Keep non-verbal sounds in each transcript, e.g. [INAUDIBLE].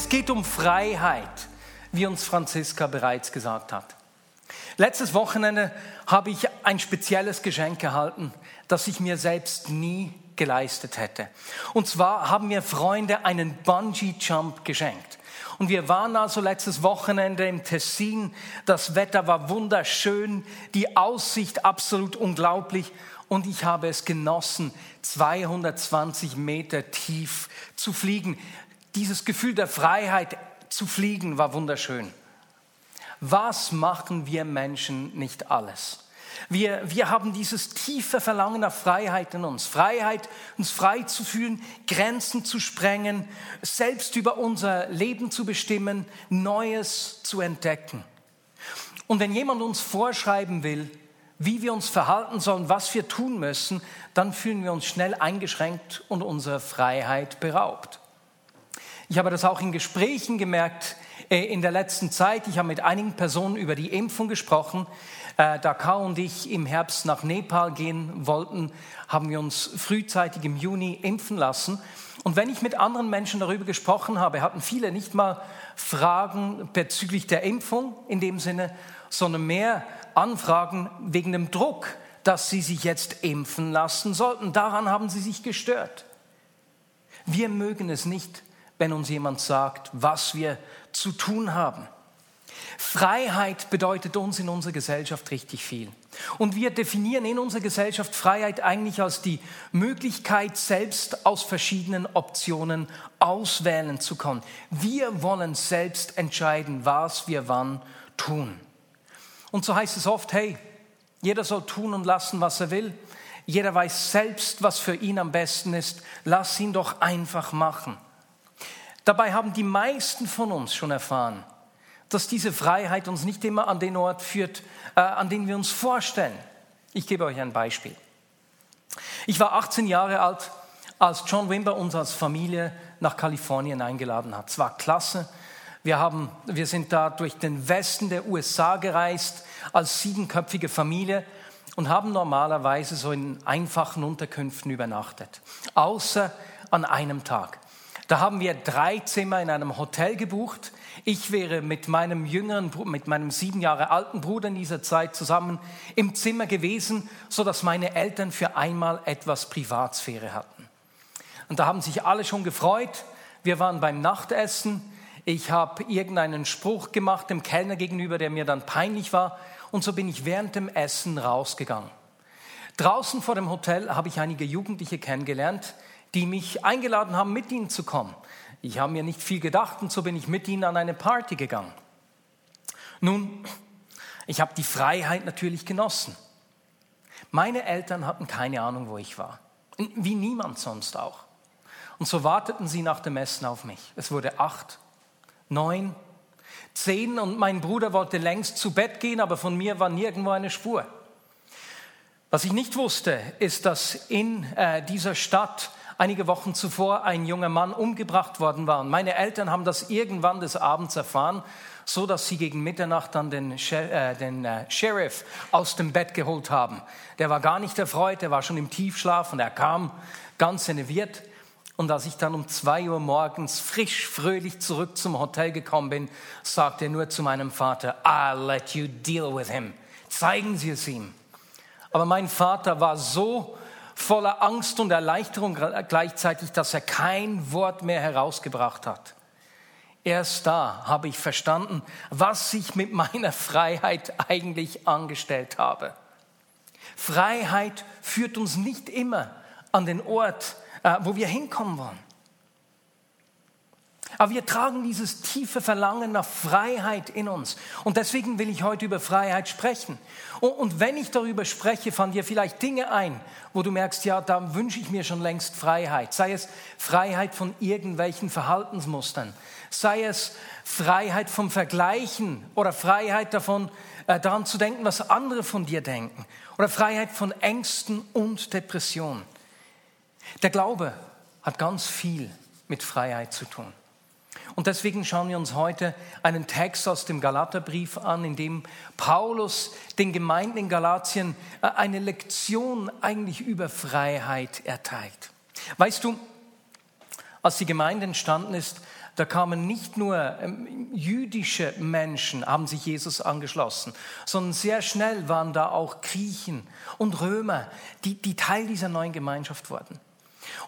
Es geht um Freiheit, wie uns Franziska bereits gesagt hat. Letztes Wochenende habe ich ein spezielles Geschenk erhalten, das ich mir selbst nie geleistet hätte. Und zwar haben mir Freunde einen Bungee-Jump geschenkt. Und wir waren also letztes Wochenende im Tessin. Das Wetter war wunderschön, die Aussicht absolut unglaublich. Und ich habe es genossen, 220 Meter tief zu fliegen. Dieses Gefühl der Freiheit zu fliegen war wunderschön. Was machen wir Menschen nicht alles? Wir, wir haben dieses tiefe Verlangen nach Freiheit in uns. Freiheit, uns frei zu fühlen, Grenzen zu sprengen, selbst über unser Leben zu bestimmen, Neues zu entdecken. Und wenn jemand uns vorschreiben will, wie wir uns verhalten sollen, was wir tun müssen, dann fühlen wir uns schnell eingeschränkt und unserer Freiheit beraubt. Ich habe das auch in Gesprächen gemerkt äh, in der letzten Zeit. Ich habe mit einigen Personen über die Impfung gesprochen. Äh, da Kao und ich im Herbst nach Nepal gehen wollten, haben wir uns frühzeitig im Juni impfen lassen. Und wenn ich mit anderen Menschen darüber gesprochen habe, hatten viele nicht mal Fragen bezüglich der Impfung in dem Sinne, sondern mehr Anfragen wegen dem Druck, dass sie sich jetzt impfen lassen sollten. Daran haben sie sich gestört. Wir mögen es nicht, wenn uns jemand sagt, was wir zu tun haben. Freiheit bedeutet uns in unserer Gesellschaft richtig viel. Und wir definieren in unserer Gesellschaft Freiheit eigentlich als die Möglichkeit, selbst aus verschiedenen Optionen auswählen zu können. Wir wollen selbst entscheiden, was wir wann tun. Und so heißt es oft, hey, jeder soll tun und lassen, was er will. Jeder weiß selbst, was für ihn am besten ist. Lass ihn doch einfach machen. Dabei haben die meisten von uns schon erfahren, dass diese Freiheit uns nicht immer an den Ort führt, äh, an den wir uns vorstellen. Ich gebe euch ein Beispiel. Ich war 18 Jahre alt, als John Wimber uns als Familie nach Kalifornien eingeladen hat. Es war klasse. Wir, haben, wir sind da durch den Westen der USA gereist als siebenköpfige Familie und haben normalerweise so in einfachen Unterkünften übernachtet. Außer an einem Tag. Da haben wir drei Zimmer in einem Hotel gebucht. Ich wäre mit meinem jüngeren, mit meinem sieben Jahre alten Bruder in dieser Zeit zusammen im Zimmer gewesen, so dass meine Eltern für einmal etwas Privatsphäre hatten. Und da haben sich alle schon gefreut. Wir waren beim Nachtessen. Ich habe irgendeinen Spruch gemacht dem Kellner gegenüber, der mir dann peinlich war. Und so bin ich während dem Essen rausgegangen. Draußen vor dem Hotel habe ich einige Jugendliche kennengelernt, die mich eingeladen haben, mit ihnen zu kommen. Ich habe mir nicht viel gedacht und so bin ich mit ihnen an eine Party gegangen. Nun, ich habe die Freiheit natürlich genossen. Meine Eltern hatten keine Ahnung, wo ich war. Wie niemand sonst auch. Und so warteten sie nach dem Essen auf mich. Es wurde acht, neun, zehn und mein Bruder wollte längst zu Bett gehen, aber von mir war nirgendwo eine Spur. Was ich nicht wusste, ist, dass in äh, dieser Stadt einige Wochen zuvor ein junger Mann umgebracht worden war. Und meine Eltern haben das irgendwann des Abends erfahren, so dass sie gegen Mitternacht dann den, äh, den äh, Sheriff aus dem Bett geholt haben. Der war gar nicht erfreut, der war schon im Tiefschlaf und er kam ganz enerviert. Und als ich dann um zwei Uhr morgens frisch, fröhlich zurück zum Hotel gekommen bin, sagte er nur zu meinem Vater, I'll let you deal with him. Zeigen Sie es ihm. Aber mein Vater war so voller Angst und Erleichterung gleichzeitig, dass er kein Wort mehr herausgebracht hat. Erst da habe ich verstanden, was ich mit meiner Freiheit eigentlich angestellt habe. Freiheit führt uns nicht immer an den Ort, äh, wo wir hinkommen wollen. Aber wir tragen dieses tiefe Verlangen nach Freiheit in uns. Und deswegen will ich heute über Freiheit sprechen. Und, wenn ich darüber spreche, fallen dir vielleicht Dinge ein, wo du merkst, ja, da wünsche ich mir schon längst Freiheit. Sei es Freiheit von irgendwelchen Verhaltensmustern, sei es Freiheit vom Vergleichen oder Freiheit davon, äh, daran zu denken, was andere von dir denken oder Freiheit von Ängsten und Depressionen. Der Glaube hat ganz viel mit Freiheit zu tun. Und deswegen schauen wir uns heute einen Text aus dem Galaterbrief an, in dem Paulus den Gemeinden in Galatien äh, eine Lektion eigentlich über Freiheit erteilt. Weißt du, als die Gemeinde entstanden ist, da kamen nicht nur ähm, jüdische Menschen, haben sich Jesus angeschlossen, sondern sehr schnell waren da auch Griechen und Römer, die, die Teil dieser neuen Gemeinschaft wurden.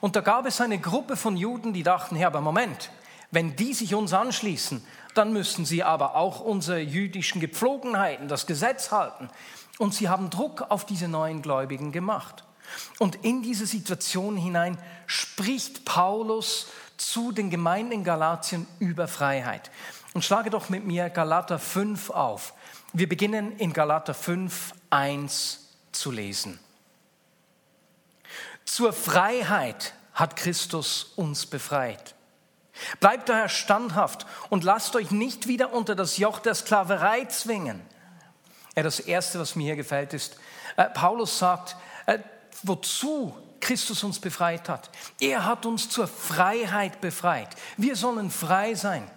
Und da gab es eine Gruppe von Juden, die dachten, ja, aber Moment, wenn die sich uns anschließen, dann müssen sie aber auch unsere jüdischen Gepflogenheiten, das Gesetz halten. Und sie haben Druck auf diese neuen Gläubigen gemacht. Und in diese Situation hinein spricht Paulus zu den Gemeinden in Galatien über Freiheit. Und schlage doch mit mir Galater 5 auf. Wir beginnen in Galater 5, 1 zu lesen. Zur Freiheit hat Christus uns befreit. Bleibt daher standhaft und lasst euch nicht wieder unter das Joch der Sklaverei zwingen. Ja, das Erste, was mir hier gefällt, ist, äh, Paulus sagt, äh, wozu Christus uns befreit hat. Er hat uns zur Freiheit befreit. Wir sollen frei sein.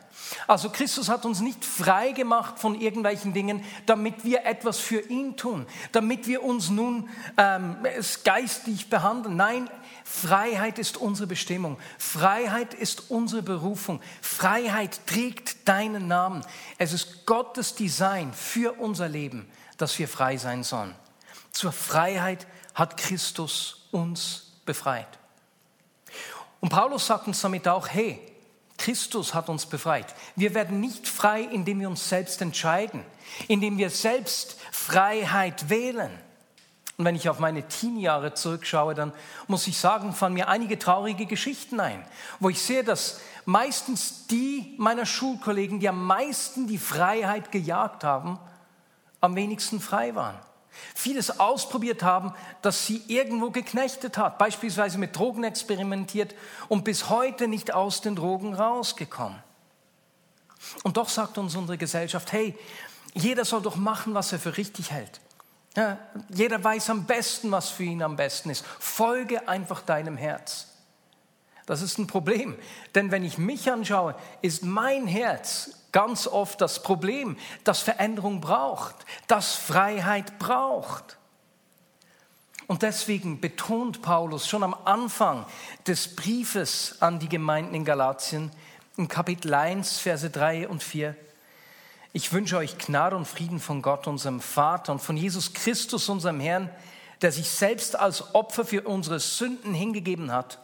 Also Christus hat uns nicht frei gemacht von irgendwelchen Dingen, damit wir etwas für ihn tun, damit wir uns nun ähm, geistig behandeln. Nein, Freiheit ist unsere Bestimmung. Freiheit ist unsere Berufung. Freiheit trägt deinen Namen. Es ist Gottes Design für unser Leben, dass wir frei sein sollen. Zur Freiheit hat Christus uns befreit. Und Paulus sagt uns damit auch, hey, Christus hat uns befreit. Wir werden nicht frei, indem wir uns selbst entscheiden, indem wir selbst Freiheit wählen. Und wenn ich auf meine Teenie-Jahre zurückschaue, dann muss ich sagen, fallen mir einige traurige Geschichten ein, wo ich sehe, dass meistens die meiner Schulkollegen, die am meisten die Freiheit gejagt haben, am wenigsten frei waren vieles ausprobiert haben, das sie irgendwo geknechtet hat, beispielsweise mit Drogen experimentiert und bis heute nicht aus den Drogen rausgekommen. Und doch sagt uns unsere Gesellschaft, hey, jeder soll doch machen, was er für richtig hält. Ja, jeder weiß am besten, was für ihn am besten ist. Folge einfach deinem Herz. Das ist ein Problem, denn wenn ich mich anschaue, ist mein Herz ganz oft das Problem, das Veränderung braucht, das Freiheit braucht. Und deswegen betont Paulus schon am Anfang des Briefes an die Gemeinden in Galatien, im Kapitel 1, Verse 3 und 4, ich wünsche euch Gnade und Frieden von Gott, unserem Vater und von Jesus Christus, unserem Herrn, der sich selbst als Opfer für unsere Sünden hingegeben hat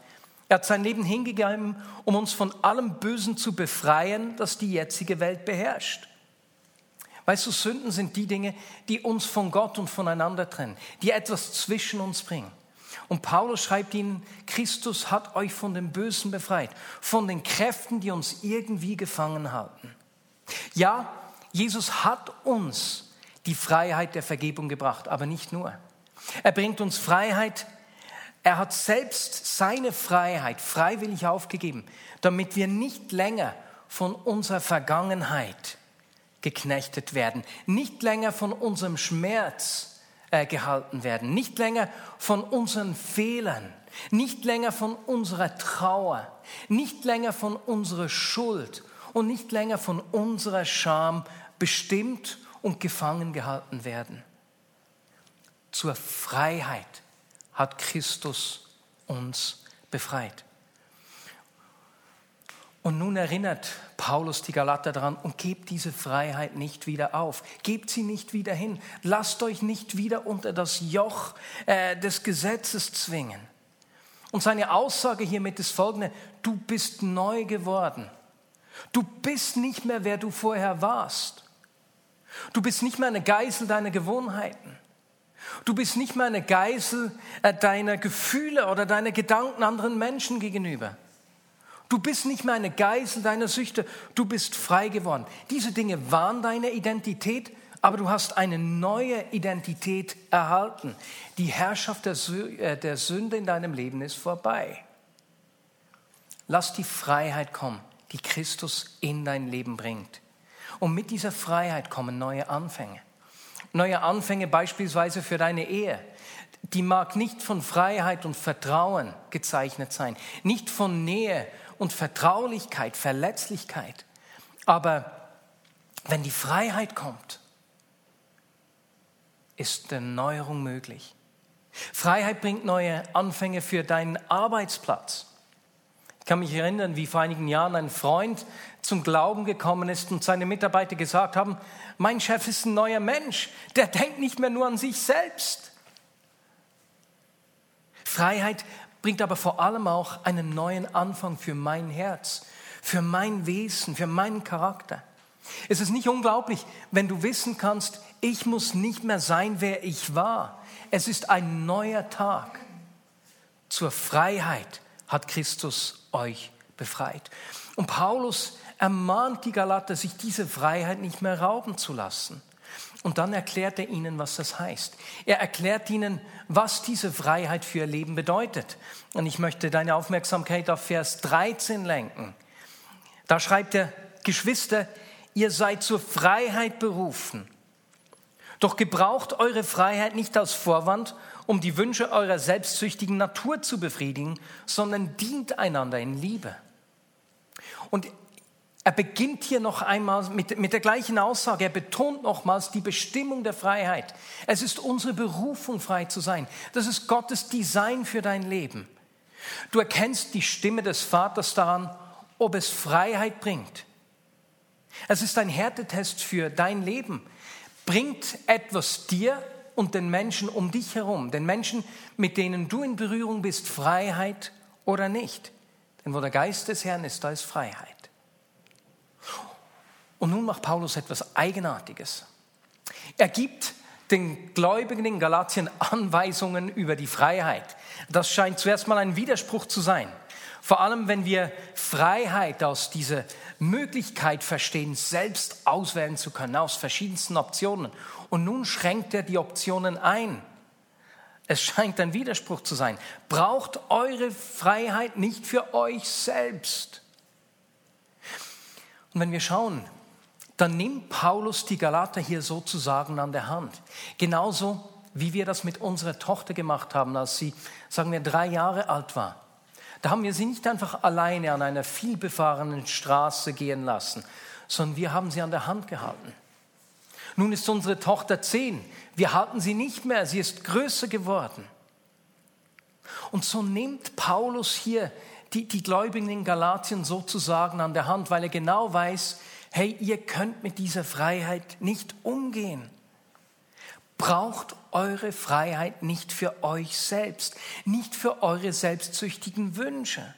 er hat sein Leben hingegeben, um uns von allem Bösen zu befreien, das die jetzige Welt beherrscht. Weißt du, Sünden sind die Dinge, die uns von Gott und voneinander trennen, die etwas zwischen uns bringen. Und Paulus schreibt ihnen, Christus hat euch von dem Bösen befreit, von den Kräften, die uns irgendwie gefangen halten. Ja, Jesus hat uns die Freiheit der Vergebung gebracht, aber nicht nur. Er bringt uns Freiheit er hat selbst seine Freiheit freiwillig aufgegeben, damit wir nicht länger von unserer Vergangenheit geknechtet werden, nicht länger von unserem Schmerz äh, gehalten werden, nicht länger von unseren Fehlern, nicht länger von unserer Trauer, nicht länger von unserer Schuld und nicht länger von unserer Scham bestimmt und gefangen gehalten werden. Zur Freiheit hat Christus uns befreit. Und nun erinnert Paulus die Galater daran und gebt diese Freiheit nicht wieder auf. Gebt sie nicht wieder hin. Lasst euch nicht wieder unter das Joch äh, des Gesetzes zwingen. Und seine Aussage hiermit ist folgende. Du bist neu geworden. Du bist nicht mehr, wer du vorher warst. Du bist nicht mehr eine Geißel deiner Gewohnheiten. Du bist nicht mehr eine Geisel äh, deiner Gefühle oder deiner Gedanken anderen Menschen gegenüber. Du bist nicht mehr eine Geisel deiner Süchte, du bist frei geworden. Diese Dinge waren deine Identität, aber du hast eine neue Identität erhalten. Die Herrschaft äh, der Sünde in deinem Leben ist vorbei. Lass die Freiheit kommen, die Christus in dein Leben bringt. Und mit dieser Freiheit kommen neue Anfänge. Neue Anfänge beispielsweise für deine Ehe. Die mag nicht von Freiheit und Vertrauen gezeichnet sein, nicht von Nähe und Vertraulichkeit, Verletzlichkeit. Aber wenn die Freiheit kommt, ist Erneuerung möglich. Freiheit bringt neue Anfänge für deinen Arbeitsplatz. Ich kann mich erinnern, wie vor einigen Jahren ein Freund zum Glauben gekommen ist und seine Mitarbeiter gesagt haben, mein Chef ist ein neuer Mensch, der denkt nicht mehr nur an sich selbst. Freiheit bringt aber vor allem auch einen neuen Anfang für mein Herz, für mein Wesen, für meinen Charakter. Es ist nicht unglaublich, wenn du wissen kannst, ich muss nicht mehr sein, wer ich war. Es ist ein neuer Tag. Zur Freiheit hat Christus euch befreit. Und Paulus ermahnt die Galater, sich diese Freiheit nicht mehr rauben zu lassen. Und dann erklärt er ihnen, was das heißt. Er erklärt ihnen, was diese Freiheit für ihr Leben bedeutet. Und ich möchte deine Aufmerksamkeit auf Vers 13 lenken. Da schreibt er, Geschwister, ihr seid zur Freiheit berufen. Doch gebraucht eure Freiheit nicht als Vorwand, um die Wünsche eurer selbstsüchtigen Natur zu befriedigen, sondern dient einander in Liebe. Und er beginnt hier noch einmal mit, mit der gleichen Aussage. Er betont nochmals die Bestimmung der Freiheit. Es ist unsere Berufung, frei zu sein. Das ist Gottes Design für dein Leben. Du erkennst die Stimme des Vaters daran, ob es Freiheit bringt. Es ist ein Härtetest für dein Leben bringt etwas dir und den Menschen um dich herum, den Menschen, mit denen du in Berührung bist, Freiheit oder nicht. Denn wo der Geist des Herrn ist, da ist Freiheit. Und nun macht Paulus etwas Eigenartiges. Er gibt den Gläubigen in Galatien Anweisungen über die Freiheit. Das scheint zuerst mal ein Widerspruch zu sein. Vor allem, wenn wir Freiheit aus dieser Möglichkeit verstehen, selbst auswählen zu können, aus verschiedensten Optionen. Und nun schränkt er die Optionen ein. Es scheint ein Widerspruch zu sein. Braucht eure Freiheit nicht für euch selbst. Und wenn wir schauen, dann nimmt Paulus die Galater hier sozusagen an der Hand. Genauso wie wir das mit unserer Tochter gemacht haben, als sie, sagen wir, drei Jahre alt war. Da haben wir sie nicht einfach alleine an einer vielbefahrenen Straße gehen lassen, sondern wir haben sie an der Hand gehalten. Nun ist unsere Tochter zehn. Wir halten sie nicht mehr. Sie ist größer geworden. Und so nimmt Paulus hier die, die Gläubigen in Galatien sozusagen an der Hand, weil er genau weiß, hey, ihr könnt mit dieser Freiheit nicht umgehen braucht eure Freiheit nicht für euch selbst, nicht für eure selbstsüchtigen Wünsche.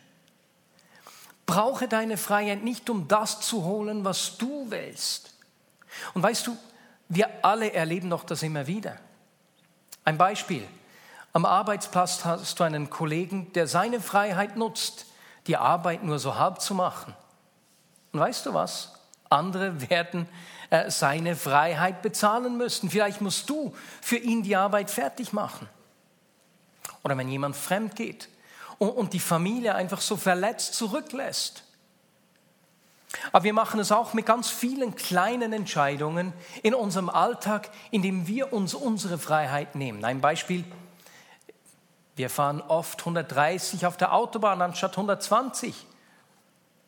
Brauche deine Freiheit nicht, um das zu holen, was du willst. Und weißt du, wir alle erleben doch das immer wieder. Ein Beispiel. Am Arbeitsplatz hast du einen Kollegen, der seine Freiheit nutzt, die Arbeit nur so halb zu machen. Und weißt du was? Andere [LAUGHS] werden seine Freiheit bezahlen müssten. Vielleicht musst du für ihn die Arbeit fertig machen. Oder wenn jemand fremd geht und die Familie einfach so verletzt zurücklässt. Aber wir machen es auch mit ganz vielen kleinen Entscheidungen in unserem Alltag, indem wir uns unsere Freiheit nehmen. Ein Beispiel, wir fahren oft 130 auf der Autobahn anstatt 120.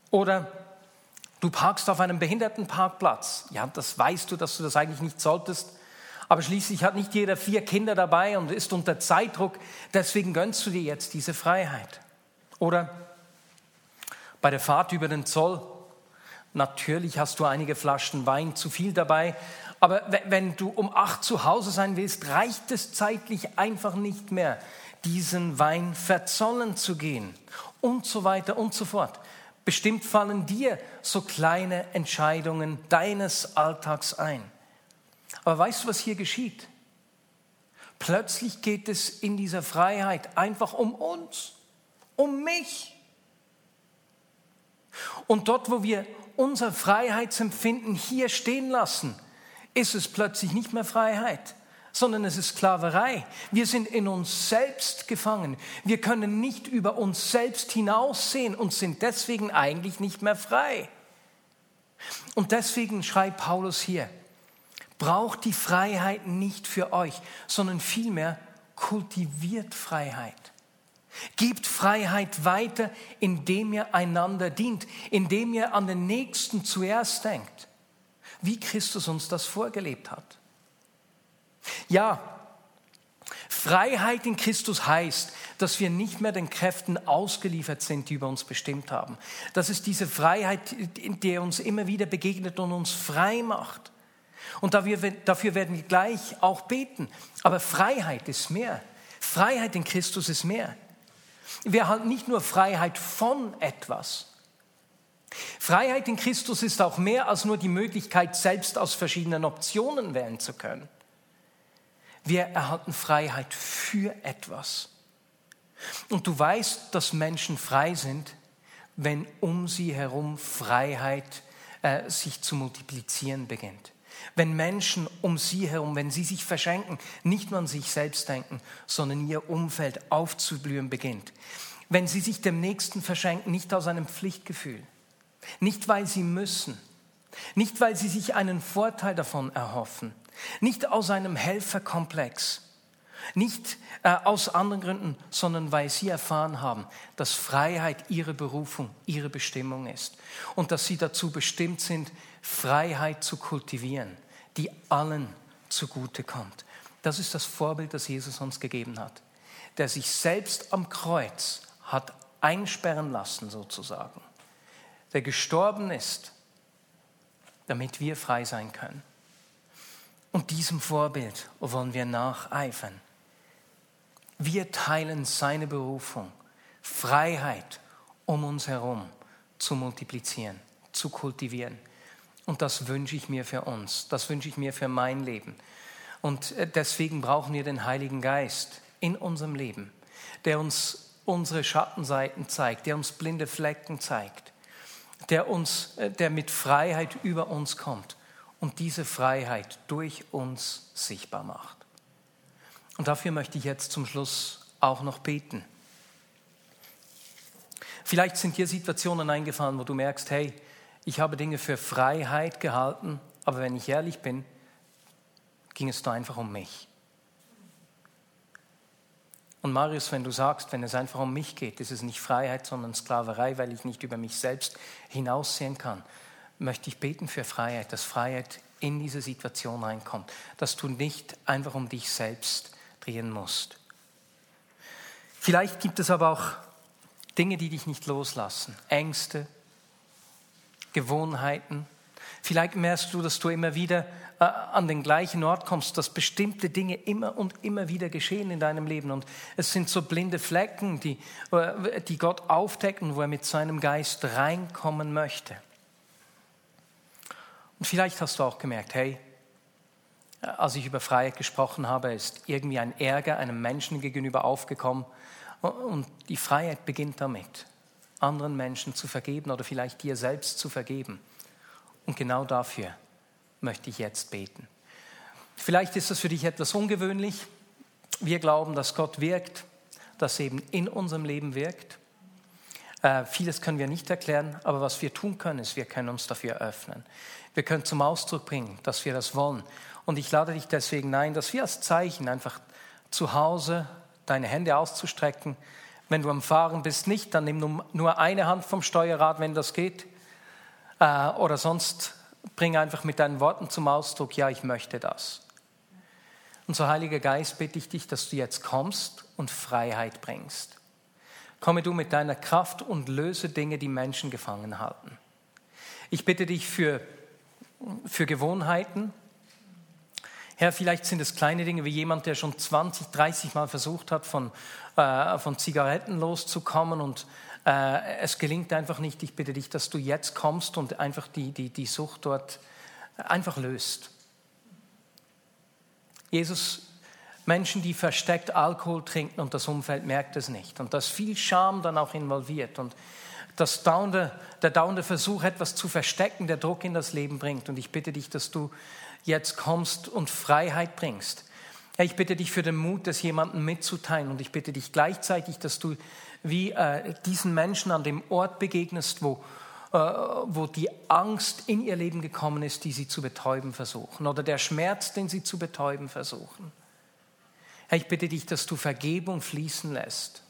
Oder Du parkst auf einem Behindertenparkplatz. Ja, das weißt du, dass du das eigentlich nicht solltest. Aber schließlich hat nicht jeder vier Kinder dabei und ist unter Zeitdruck. Deswegen gönnst du dir jetzt diese Freiheit. Oder bei der Fahrt über den Zoll. Natürlich hast du einige Flaschen Wein zu viel dabei. Aber wenn du um acht zu Hause sein willst, reicht es zeitlich einfach nicht mehr, diesen Wein verzollen zu gehen. Und so weiter und so fort. Bestimmt fallen dir so kleine Entscheidungen deines Alltags ein. Aber weißt du, was hier geschieht? Plötzlich geht es in dieser Freiheit einfach um uns, um mich. Und dort, wo wir unser Freiheitsempfinden hier stehen lassen, ist es plötzlich nicht mehr Freiheit, sondern es ist Sklaverei. Wir sind in uns selbst gefangen. Wir können nicht über uns selbst hinaussehen und sind deswegen eigentlich nicht mehr frei. Und deswegen schreibt Paulus hier, braucht die Freiheit nicht für euch, sondern vielmehr kultiviert Freiheit. Gebt Freiheit weiter, indem ihr einander dient, indem ihr an den Nächsten zuerst denkt, wie Christus uns das vorgelebt hat. Ja, Freiheit in Christus heißt, dass wir nicht mehr den Kräften ausgeliefert sind, die über uns bestimmt haben. Das ist diese Freiheit, die uns immer wieder begegnet und uns frei macht. Und dafür werden wir gleich auch beten. Aber Freiheit ist mehr. Freiheit in Christus ist mehr. Wir haben nicht nur Freiheit von etwas. Freiheit in Christus ist auch mehr als nur die Möglichkeit, selbst aus verschiedenen Optionen wählen zu können. Wir erhalten Freiheit für etwas. Und du weißt, dass Menschen frei sind, wenn um sie herum Freiheit äh, sich zu multiplizieren beginnt. Wenn Menschen um sie herum, wenn sie sich verschenken, nicht nur an sich selbst denken, sondern ihr Umfeld aufzublühen beginnt. Wenn sie sich dem Nächsten verschenken, nicht aus einem Pflichtgefühl, nicht weil sie müssen, nicht weil sie sich einen Vorteil davon erhoffen, nicht aus einem Helferkomplex, nicht äh, aus anderen Gründen, sondern weil sie erfahren haben, dass Freiheit ihre Berufung, ihre Bestimmung ist und dass sie dazu bestimmt sind, Freiheit zu kultivieren, die allen zugute kommt. Das ist das Vorbild, das Jesus uns gegeben hat, der sich selbst am Kreuz hat einsperren lassen sozusagen, der gestorben ist, damit wir frei sein können. Und diesem Vorbild wollen wir nacheifern. Wir teilen seine Berufung, Freiheit um uns herum zu multiplizieren, zu kultivieren. Und das wünsche ich mir für uns, das wünsche ich mir für mein Leben. Und äh, deswegen brauchen wir den Heiligen Geist in unserem Leben, der uns unsere Schattenseiten zeigt, der uns blinde Flecken zeigt, der, uns, äh, der mit Freiheit über uns kommt und diese Freiheit durch uns sichtbar macht. Und dafür möchte ich jetzt zum Schluss auch noch beten. Vielleicht sind dir Situationen eingefallen, wo du merkst, hey, ich habe Dinge für Freiheit gehalten, aber wenn ich ehrlich bin, ging es da einfach um mich. Und Marius, wenn du sagst, wenn es einfach um mich geht, ist es nicht Freiheit, sondern Sklaverei, weil ich nicht über mich selbst hinaussehen kann, möchte ich beten für Freiheit, dass Freiheit in diese Situation reinkommt, dass du nicht einfach um dich selbst drehen musst. Vielleicht gibt es aber auch Dinge, die dich nicht loslassen, Ängste, Gewohnheiten. Vielleicht merkst du, dass du immer wieder äh, an den gleichen Ort kommst, dass bestimmte Dinge immer und immer wieder geschehen in deinem Leben. Und es sind so blinde Flecken, die, äh, die Gott aufdeckt und wo er mit seinem Geist reinkommen möchte. Und vielleicht hast du auch gemerkt, hey, als ich über Freiheit gesprochen habe, ist irgendwie ein Ärger einem Menschen gegenüber aufgekommen. Und die Freiheit beginnt damit, anderen Menschen zu vergeben oder vielleicht dir selbst zu vergeben. Und genau dafür möchte ich jetzt beten. Vielleicht ist das für dich etwas ungewöhnlich. Wir glauben, dass Gott wirkt, dass eben in unserem Leben wirkt. Äh, vieles können wir nicht erklären, aber was wir tun können, ist, wir können uns dafür öffnen. Wir können zum Ausdruck bringen, dass wir das wollen. Und ich lade dich deswegen ein, dass wir als Zeichen einfach zu Hause deine Hände auszustrecken. Wenn du am Fahren bist, nicht, dann nimm nur eine Hand vom Steuerrad, wenn das geht. Äh, oder sonst bring einfach mit deinen Worten zum Ausdruck, ja, ich möchte das. Und so, Heiliger Geist, bitte ich dich, dass du jetzt kommst und Freiheit bringst. Komme du mit deiner Kraft und löse Dinge, die Menschen gefangen halten. Ich bitte dich für für Gewohnheiten. Herr, vielleicht sind es kleine Dinge wie jemand, der schon 20, 30 Mal versucht hat, von, äh, von Zigaretten loszukommen und äh, es gelingt einfach nicht. Ich bitte dich, dass du jetzt kommst und einfach die, die, die Sucht dort einfach löst. Jesus, Menschen, die versteckt Alkohol trinken und das Umfeld merkt es nicht und da ist viel Scham dann auch involviert und dass dauernde, der dauernde Versuch, etwas zu verstecken, der Druck in das Leben bringt. Und ich bitte dich, dass du jetzt kommst und Freiheit bringst. Herr, ich bitte dich für den Mut, das jemandem mitzuteilen. Und ich bitte dich gleichzeitig, dass du wie äh, diesen Menschen an dem Ort begegnest, wo, äh, wo die Angst in ihr Leben gekommen ist, die sie zu betäuben versuchen. Oder der Schmerz, den sie zu betäuben versuchen. Herr, ich bitte dich, dass du Vergebung fließen lässt.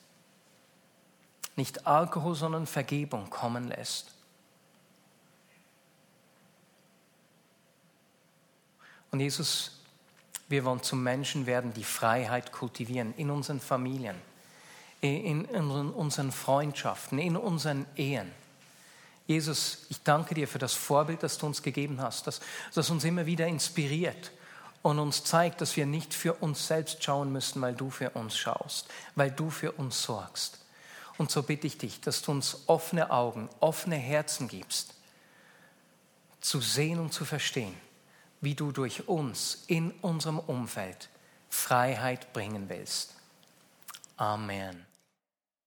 Nicht Alkohol, sondern Vergebung kommen lässt. Und Jesus, wir wollen zum Menschen werden, die Freiheit kultivieren in unseren Familien, in unseren Freundschaften, in unseren Ehen. Jesus, ich danke dir für das Vorbild, das du uns gegeben hast, das, das uns immer wieder inspiriert und uns zeigt, dass wir nicht für uns selbst schauen müssen, weil du für uns schaust, weil du für uns sorgst. Und so bitte ich dich, dass du uns offene Augen, offene Herzen gibst, zu sehen und zu verstehen, wie du durch uns in unserem Umfeld Freiheit bringen willst. Amen.